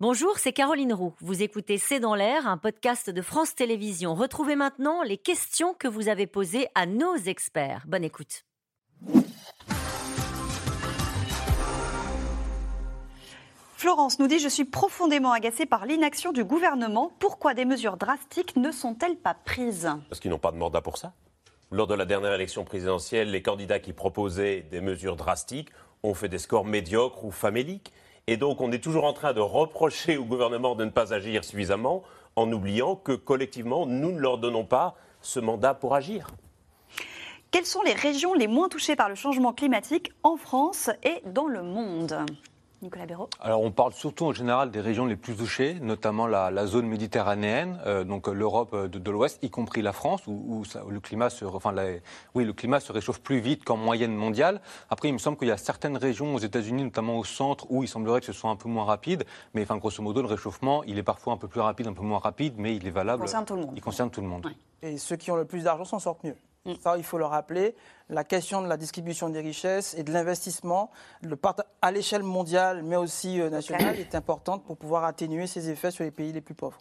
Bonjour, c'est Caroline Roux. Vous écoutez C'est dans l'air, un podcast de France Télévisions. Retrouvez maintenant les questions que vous avez posées à nos experts. Bonne écoute. Florence nous dit Je suis profondément agacée par l'inaction du gouvernement. Pourquoi des mesures drastiques ne sont-elles pas prises Parce qu'ils n'ont pas de mandat pour ça. Lors de la dernière élection présidentielle, les candidats qui proposaient des mesures drastiques ont fait des scores médiocres ou faméliques. Et donc, on est toujours en train de reprocher au gouvernement de ne pas agir suffisamment en oubliant que collectivement, nous ne leur donnons pas ce mandat pour agir. Quelles sont les régions les moins touchées par le changement climatique en France et dans le monde? Nicolas Béraud Alors on parle surtout en général des régions les plus touchées, notamment la, zone méditerranéenne, euh, donc l'Europe de, l'Ouest, y compris la France, où, le, climat se, enfin, oui, le climat se réchauffe plus vite qu'en moyenne mondiale. Après, il me semble qu'il y a certaines régions aux États-Unis, notamment au centre, où il semblerait que ce soit un peu moins rapide. Mais enfin, grosso modo, le réchauffement, il est parfois un peu plus rapide, un peu moins rapide, mais il est valable. Il concerne tout le monde. Il concerne tout le monde. Et ceux qui ont le plus d'argent s'en sortent mieux. Mm. Ça, il faut le rappeler. La question de la distribution des richesses et de l'investissement à l'échelle mondiale, mais aussi euh, nationale, est importante pour pouvoir atténuer ces effets sur les pays les plus pauvres.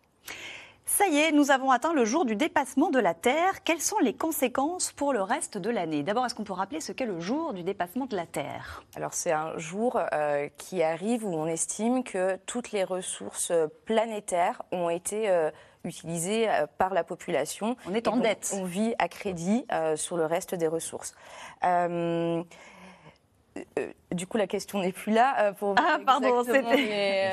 Ça y est, nous avons atteint le jour du dépassement de la Terre. Quelles sont les conséquences pour le reste de l'année? D'abord, est-ce qu'on peut rappeler ce qu'est le jour du dépassement de la Terre? Alors, c'est un jour euh, qui arrive où on estime que toutes les ressources planétaires ont été euh, utilisé euh, par la population. On est en dette. On vit à crédit euh, sur le reste des ressources. Euh, du coup, la question n'est plus là. pour ah, pardon, c'était.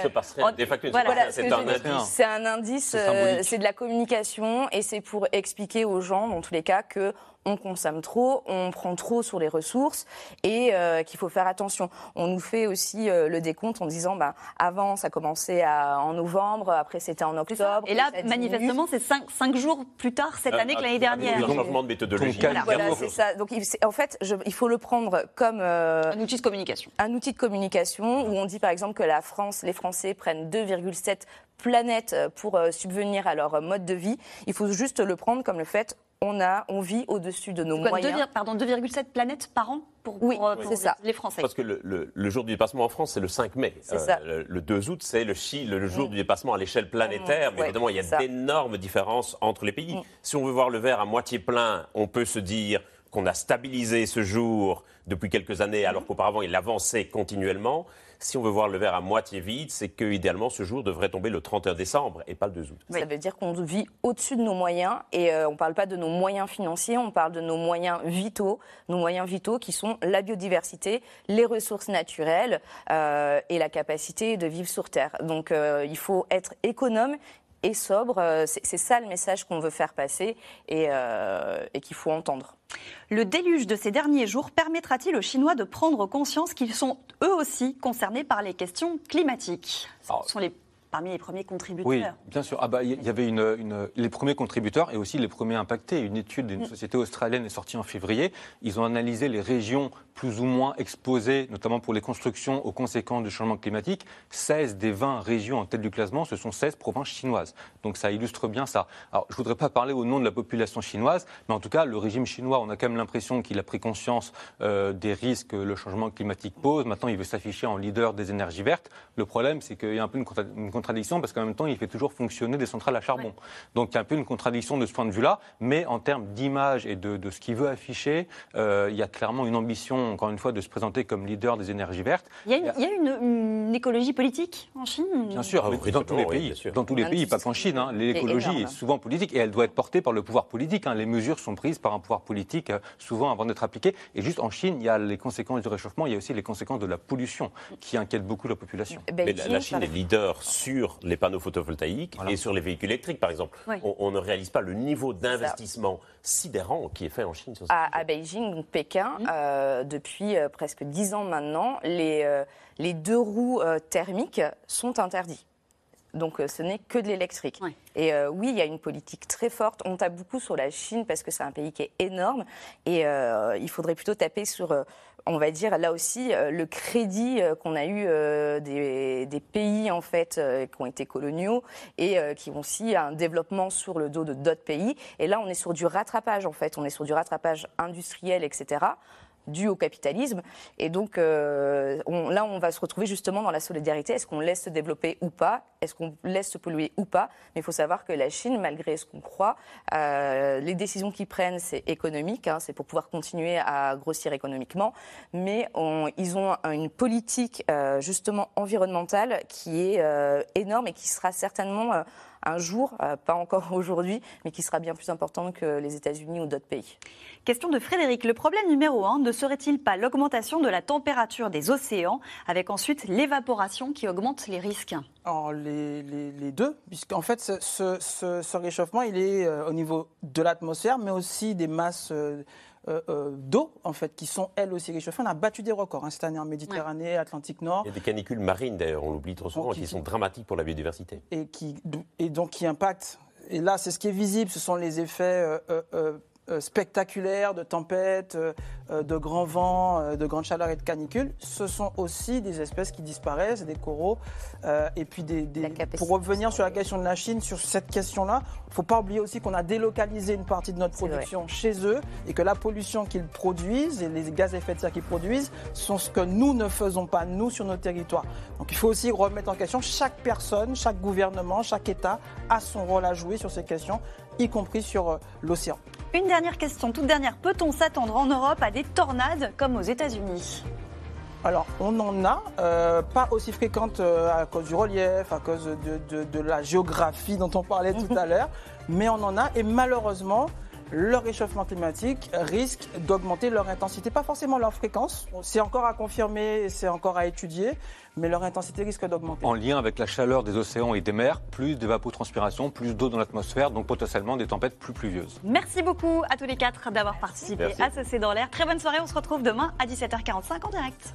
c'est un indice. C'est de la communication et c'est pour expliquer aux gens, dans tous les cas, que on consomme trop, on prend trop sur les ressources et euh, qu'il faut faire attention. On nous fait aussi euh, le décompte en disant, bah, avant ça commençait en novembre, après c'était en octobre. Et là, manifestement, c'est cinq, jours plus tard cette euh, année que l'année dernière. Un changement de méthodologie. Voilà, c'est ça. Donc en fait, il faut le prendre comme un outil de communication. Un outil de communication où on dit par exemple que la France, les Français prennent 2,7 planètes pour subvenir à leur mode de vie. Il faut juste le prendre comme le fait on, a, on vit au-dessus de nos moyens. pardon, 2,7 planètes par an pour, oui, euh, ça. les Français. Parce que le, jour du dépassement en France, c'est le 5 mai. Euh, le, 2 août, c'est le, le, jour mm. du dépassement à l'échelle planétaire. Mm. Mais évidemment, il y a d'énormes différences entre les pays. Mm. Si on veut voir le verre à moitié plein, on peut se dire qu'on a stabilisé ce jour depuis quelques années, alors qu'auparavant, il avançait continuellement. Si on veut voir le verre à moitié vide, c'est que idéalement ce jour devrait tomber le 31 décembre et pas le 2 août. Ça veut dire qu'on vit au-dessus de nos moyens et euh, on ne parle pas de nos moyens financiers, on parle de nos moyens vitaux, nos moyens vitaux qui sont la biodiversité, les ressources naturelles euh, et la capacité de vivre sur Terre. Donc euh, il faut être économe et sobre. Euh, c'est ça le message qu'on veut faire passer et, euh, et qu'il faut entendre. Le déluge de ces derniers jours permettra-t-il aux Chinois de prendre conscience qu'ils sont eux aussi concernés par les questions climatiques? Ce sont les parmi les premiers contributeurs. Oui, bien sûr. Ah bah, il y avait une, les premiers contributeurs et aussi les premiers impactés. Une étude d'une mm. société australienne est sortie en février. Ils ont analysé les régions plus ou moins exposées, notamment pour les constructions aux conséquences du changement climatique. 16 des 20 régions en tête du classement, ce sont 16 provinces chinoises. Donc ça illustre bien ça. Alors je ne voudrais pas parler au nom de la population chinoise, mais en tout cas, le régime chinois, on a quand même l'impression qu'il a pris conscience euh, des risques que le changement climatique pose. Maintenant, il veut s'afficher en leader des énergies vertes. Le problème, c'est qu'il y a un peu une, une contradiction parce qu'en même temps, il fait toujours fonctionner des centrales à charbon. Donc il y a un peu une contradiction de ce point de vue-là, mais en termes d'image et de, ce qu'il veut afficher, euh, il y a clairement une ambition, encore une fois, de se présenter comme leader des énergies vertes. Il y a, une, écologie politique en Chine Bien sûr, dans tous les pays. dans tous les pays, pas qu'en Chine. Hein. L'écologie est, souvent politique et elle doit être portée par le pouvoir politique. Hein. Les mesures sont prises par un pouvoir politique euh, souvent avant d'être appliquées. Et juste en Chine, il y a les conséquences du réchauffement, il y a aussi les conséquences de la pollution qui inquiètent beaucoup la population. Mais la Chine est leader sur les panneaux photovoltaïques et sur les véhicules électriques, par exemple. On, ne réalise pas le niveau d'investissement sidérant qui est fait en Chine. Sur à, à, Beijing, donc Pékin, mmh. euh, depuis euh, presque dix ans maintenant, les, euh, les deux roues thermiques sont interdits. Donc ce n'est que de l'électrique. Et oui, il y a une politique très forte. On tape beaucoup sur la Chine parce que c'est un pays qui est énorme. Et il faudrait plutôt taper sur on va dire là aussi euh, le crédit euh, qu'on a eu euh, des, pays en fait qui ont été coloniaux et qui ont aussi un développement sur le dos de d'autres pays. Et là, on est sur du rattrapage en fait, on est sur du rattrapage industriel, etc. dû au capitalisme. Et donc là, on va se retrouver justement dans la solidarité. Est-ce qu'on laisse se développer ou pas? Est-ce qu'on laisse se polluer ou pas? Mais il faut savoir que la Chine, malgré ce qu'on croit, les décisions qu'ils prennent, c'est économique, hein, c'est pour pouvoir continuer à grossir économiquement, mais ils ont une politique justement environnementale qui est énorme et qui sera certainement un jour, euh, pas encore aujourd'hui, mais qui sera bien plus importante que les États-Unis ou d'autres pays. Question de Frédéric. Le problème numéro un ne serait-il pas l'augmentation de la température des océans, avec ensuite l'évaporation qui augmente les risques? Alors, les, les, deux, puisqu'en fait, ce, réchauffement, il est euh, au niveau de l'atmosphère, mais aussi des masses. Euh, d'eau, en fait, qui sont elles aussi réchauffées. On a battu des records hein, cette année en Méditerranée, Atlantique Nord. Il y a des canicules marines, d'ailleurs, on l'oublie trop souvent, qui, sont dramatiques pour la biodiversité. Et, qui, et donc qui impactent. Et là, c'est ce qui est visible, ce sont les effets euh, euh, spectaculaires de tempêtes, euh, euh, de grands vents, de grandes chaleurs et de canicules, ce sont aussi des espèces qui disparaissent, des coraux. et puis, des, pour revenir sur la question de la Chine, sur cette question-là, il ne faut pas oublier aussi qu'on a délocalisé une partie de notre production chez eux et que la pollution qu'ils produisent et les gaz à effet de serre qu'ils produisent sont ce que nous ne faisons pas, nous, sur nos territoires. Donc il faut aussi remettre en question chaque personne, chaque gouvernement, chaque État a son rôle à jouer sur ces questions, y compris sur l'océan. Une dernière question, toute dernière. Peut-on s'attendre en Europe à des tornades comme aux États-Unis? Alors, on en a, euh, pas aussi fréquentes euh, à cause du relief, à cause de, la géographie dont on parlait tout à l'heure, mais on en a, et malheureusement, le réchauffement climatique risque d'augmenter leur intensité, pas forcément leur fréquence. C'est encore à confirmer, c'est encore à étudier, mais leur intensité risque d'augmenter. En lien avec la chaleur des océans et des mers, plus d'évapotranspiration, plus d'eau dans l'atmosphère, donc potentiellement des tempêtes plus pluvieuses. Merci beaucoup à tous les quatre d'avoir participé à ce C'est dans l'air. Très bonne soirée, on se retrouve demain à 17h45 en direct.